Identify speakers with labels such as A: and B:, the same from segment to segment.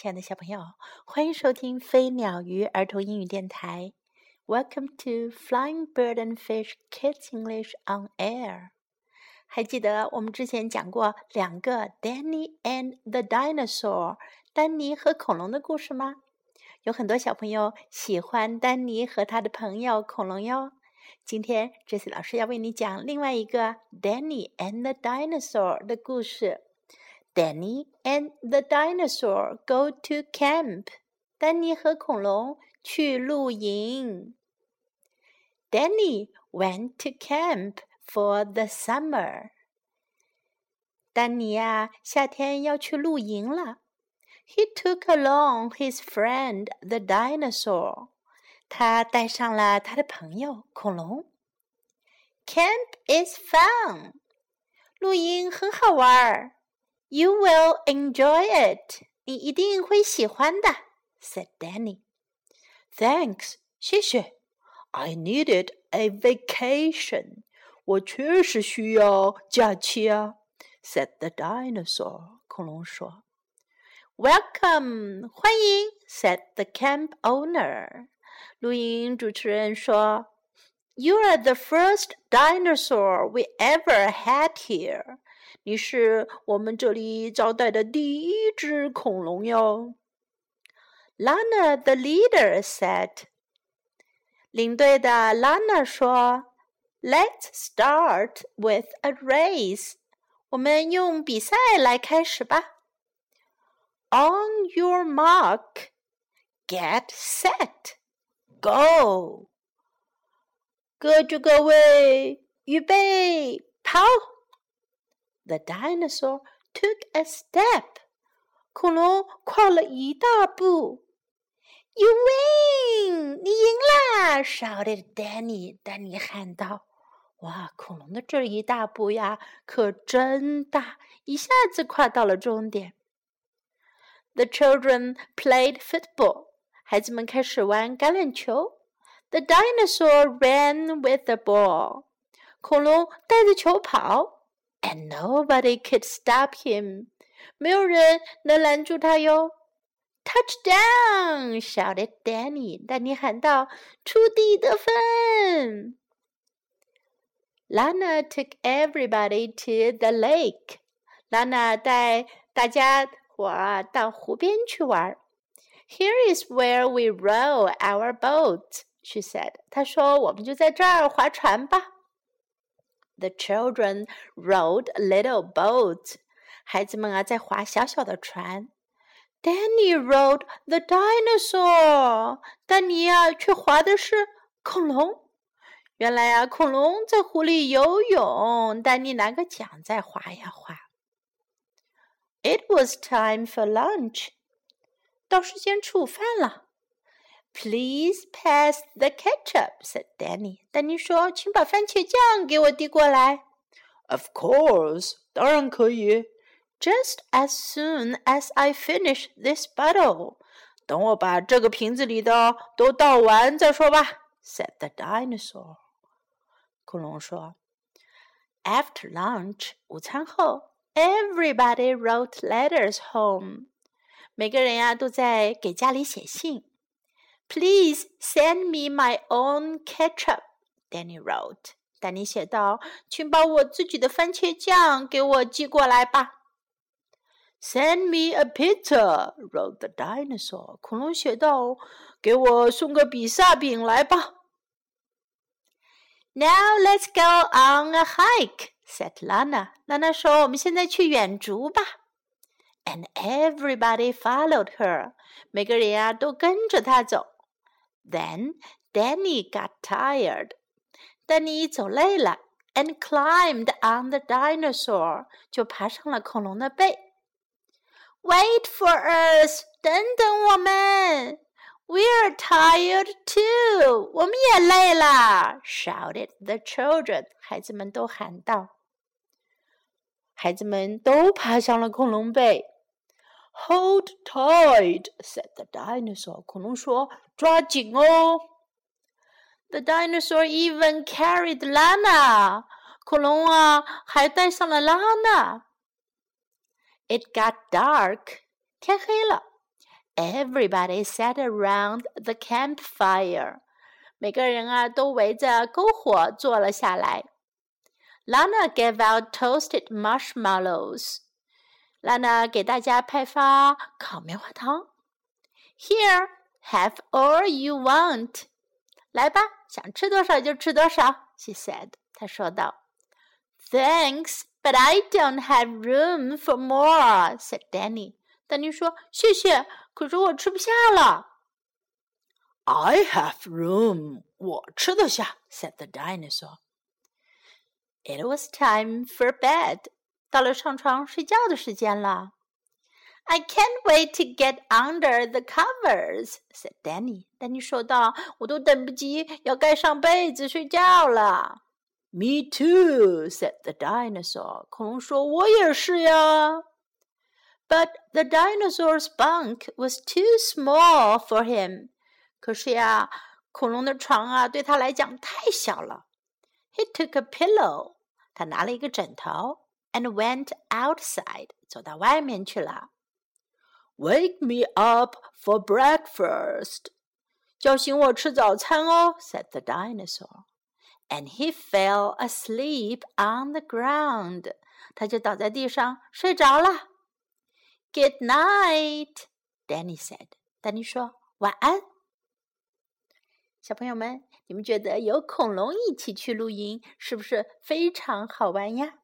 A: 亲爱的小朋友，欢迎收听飞鸟鱼儿童英语电台。Welcome to Flying Bird and Fish Kids English on Air。还记得我们之前讲过两个 Danny and the Dinosaur，丹尼和恐龙的故事吗？有很多小朋友喜欢丹尼和他的朋友恐龙哟。今天这次老师要为你讲另外一个 Danny and the Dinosaur 的故事。Danny and the dinosaur go to camp. 丹尼和恐龙去露营。Danny went to camp for the summer. 丹尼呀，夏天要去露营了。He took along his friend the dinosaur. 他带上了他的朋友恐龙。Camp is fun. 露营很好玩儿。 You will enjoy it. 你一定会喜欢的，said Danny.
B: Thanks，谢谢。I needed a vacation. 我确实需要假期啊，said the dinosaur. 恐龙说。
A: Welcome，欢迎，said the camp owner. 露营主持人说。You are the first dinosaur we ever had here. 你是我们这里招待的第一只恐龙哟。Lana, the leader, said. 领队的 Lana 说：“Let's start with a race. 我们用比赛来开始吧。On your mark, get set, go. 各就各位，预备，跑！” The dinosaur took a step. 恐龙跨了一大步。You win！你赢啦！shouted Danny。丹尼喊道：“哇，恐龙的这一大步呀，可真大，一下子跨到了终点。” The children played football。孩子们开始玩橄榄球。The dinosaur ran with the ball。恐龙带着球跑。 and nobody could stop him. 没有人能拦住他哟。Touchdown! shouted Danny. 丹尼喊道：“出地得分！” Lana took everybody to the lake. Lana 带大家伙到湖边去玩。Here is where we row our boat, she said. 她说：“我们就在这儿划船吧。” The children rowed little boats. 孩子们啊，在划小小的船。Danny rowed the dinosaur. 丹尼啊，却划的是恐龙。原来啊，恐龙在湖里游泳，丹尼拿个桨在划呀划。It was time for lunch. 到时间吃午饭了。 Please pass the ketchup," said Danny. 丹尼说：“请把番茄酱给我递过来。”
B: Of course，当然可以。
A: Just as soon as I finish this bottle，
B: 等我把这个瓶子里的都倒完再说吧。
A: Said the dinosaur。恐龙说。After lunch，午餐后，everybody wrote letters home。每个人呀都在给家里写信。 Please send me my own ketchup, Danny wrote. 丹尼写道：“请把我自己的番茄酱给我寄过来吧。”
B: Send me a pizza, wrote the dinosaur.
A: 恐龙写道：“
B: 给我送个比萨饼来吧。”
A: Now let's go on a hike, said Lana. 娜娜说：“我们现在去远足吧。” And everybody followed her. 每个人呀都跟着她走。 then Danny got tired. 丹尼走累了，and climbed on the dinosaur，就爬上了恐龙的背。Wait for us，等等我们。We're tired too，我们也累了。Shouted the children，孩子们都喊道。孩子们都爬上了恐龙背。
B: Hold tight, said the dinosaur. 恐龙说：“ 抓紧哦。”
A: The dinosaur even carried Lana. 恐龙啊，还带上了拉娜。It got dark. 天黑了。 Everybody sat around the campfire. 每个人啊都围着篝火坐了下来。Lana gave out toasted marshmallows. 拉娜给大家派发烤棉花糖。Here, have all you want. 来吧，想吃多少就吃多少。She said. 她说道。Thanks, but I don't have room for more. said Danny. 丹尼说：“谢谢，可是我吃不下了。”
B: I have room，我吃得下，said the dinosaur.
A: It was time for bed，到了上床睡觉的时间了。 I can't wait to get under the covers," said Danny. 丹尼说道：“我都等不及要盖上被子睡觉了。”
B: Me too," said the dinosaur. 恐龙说：“我也是呀。”
A: But the dinosaur's bunk was too small for him. 可是呀，恐龙的床啊，对他来讲太小了。He took a pillow，他拿了一个枕头，and went outside，走到外面去了。
B: Wake me up for breakfast，
A: 叫醒我吃早餐哦，said the dinosaur。And he fell asleep on the ground，他就倒在地上睡着了。Good night，Danny said。丹尼说晚安。小朋友们，你们觉得有恐龙一起去露营，是不是非常好玩呀？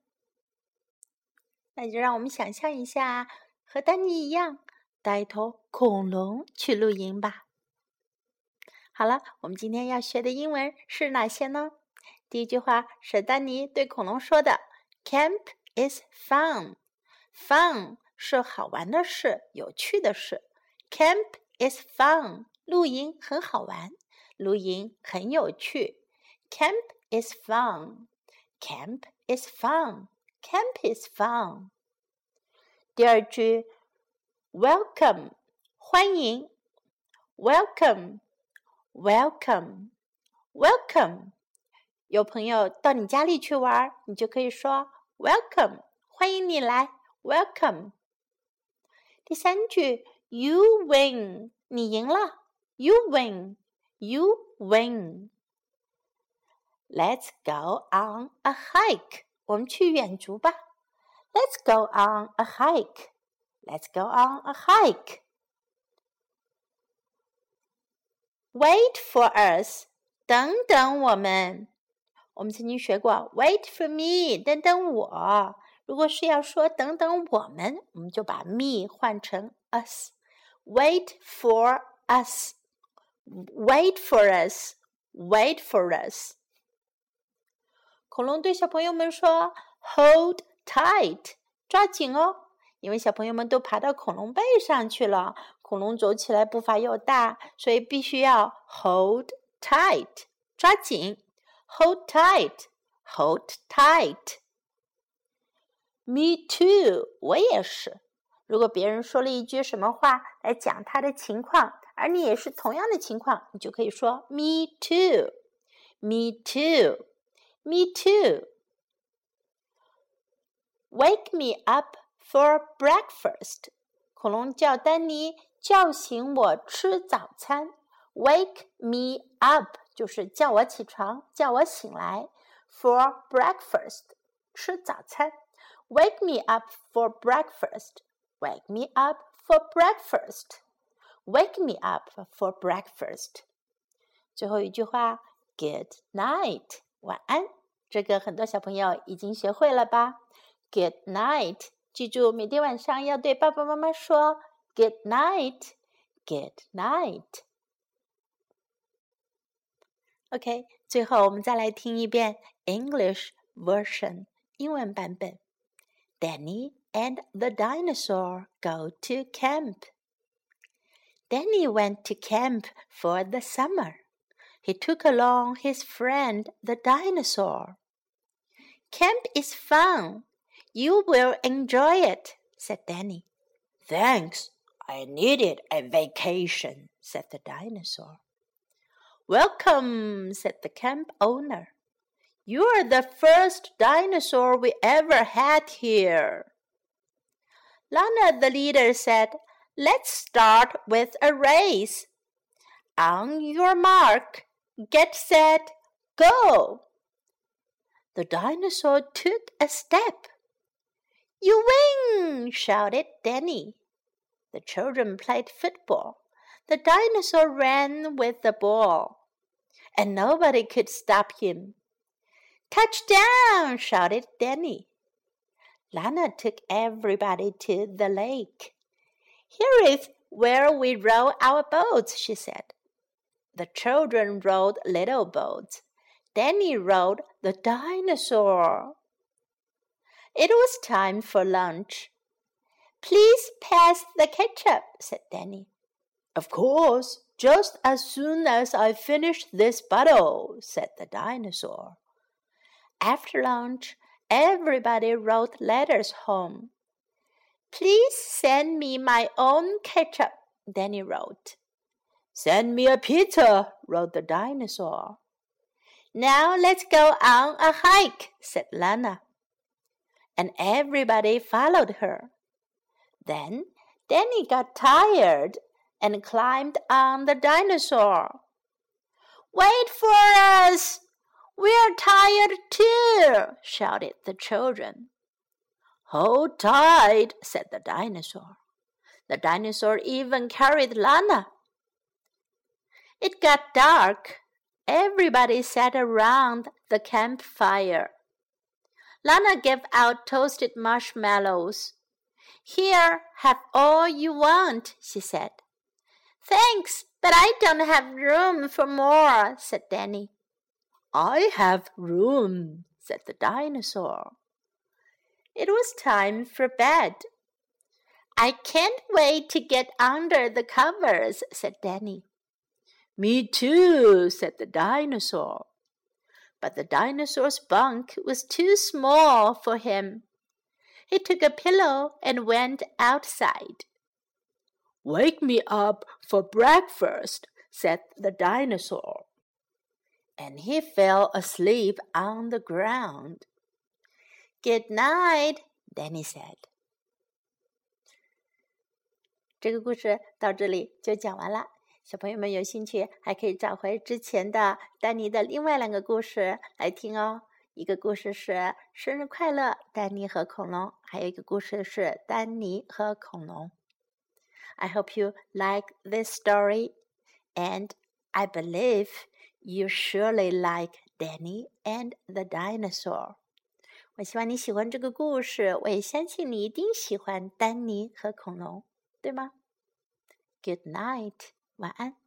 A: 那就让我们想象一下，和丹尼一样带一头恐龙去露营吧。好了，我们今天要学的英文是哪些呢？第一句话是丹尼对恐龙说的：“Camp is fun。”Fun 是好玩的事，有趣的事。Camp is fun，露营很好玩。露营很有趣。Camp is fun. Camp is fun. Camp is fun. 第二句 ，Welcome，欢迎。Welcome, welcome, welcome。有朋友到你家里去玩，你就可以说 Welcome，欢迎你来。Welcome。第三句，You win，你赢了。You win。you win. Let's go on a hike. 我们去远足吧。Let's go on a hike. Let's go on a hike. Wait for us. 等等我们。我们曾经学过 "Wait for me"，等等我。如果是要说等等我们，我们就把 me 换成 us。Wait for us. Wait for us, wait for us。恐龙对小朋友们说：“Hold tight，抓紧哦！” ”因为小朋友们都爬到恐龙背上去了，恐龙走起来步伐又大，所以必须要 hold tight，抓紧，hold tight，hold tight。Me too，我也是。如果别人说了一句什么话来讲他的情况。而你也是同样的情况，你就可以说 "Me too, me too, me too." Wake me up for breakfast. 恐龙叫丹尼叫醒我吃早餐。Wake me up 就是叫我起床，叫我醒来。For breakfast 吃早餐。Wake me up for breakfast. Wake me up for breakfast. Wake me up for breakfast。最后一句话，Good night，晚安。这个很多小朋友已经学会了吧？Good night，记住每天晚上要对爸爸妈妈说 Good night，Good night。OK，最后我们再来听一遍 English version，英文版本。Danny and the dinosaur go to camp. Danny went to camp for the summer. He took along his friend the dinosaur. Camp is fun. you will enjoy it, said Danny.
B: Thanks. I needed a vacation, said the dinosaur.
A: Welcome, said the camp owner. You're the first dinosaur we ever had here. Lana, the leader, said, let's start with a race. On your mark, get set, go. The dinosaur took a step. You win! shouted Danny. The children played football. The dinosaur ran with the ball, and nobody could stop him. Touchdown! shouted Danny. Lana took everybody to the lake. Here is where we row our boats, she said. The children rowed little boats. Danny rowed the dinosaur. It was time for lunch. Please pass the ketchup, said Danny.
B: Of course, just as soon as I finish this bottle, said the dinosaur.
A: After lunch, everybody wrote letters home. Please send me my own ketchup, Danny wrote.
B: Send me a pizza, wrote the dinosaur.
A: Now let's go on a hike, said Lana. And everybody followed her. Then Danny got tired and climbed on the dinosaur. Wait for us! We're tired too, shouted the children.
B: Hold tight, said the dinosaur.
A: The dinosaur even carried Lana. It got dark. Everybody sat around the campfire. Lana gave out toasted marshmallows. Here, have all you want, she said. Thanks, but I don't have room for more, said Danny.
B: I have room, said the dinosaur.
A: It was time for bed. I can't wait to get under the covers, said Danny.
B: Me too, said the dinosaur
A: But the dinosaur's bunk was too small for him. He took a pillow and went outside.
B: Wake me up for breakfast, said the dinosaur
A: and he fell asleep on the ground. Good night, Danny said. 这个故事到这里就讲完了。 小朋友们有兴趣，还可以找回之前的丹尼的另外两个故事来听哦。一个故事是“生日快乐，丹尼和恐龙”，还有一个故事是“丹尼和恐龙”。I hope you like this story, and I believe you surely like Danny and the dinosaur. 我希望你喜欢这个故事，我也相信你一定喜欢丹尼和恐龙，对吗？Good night，晚安。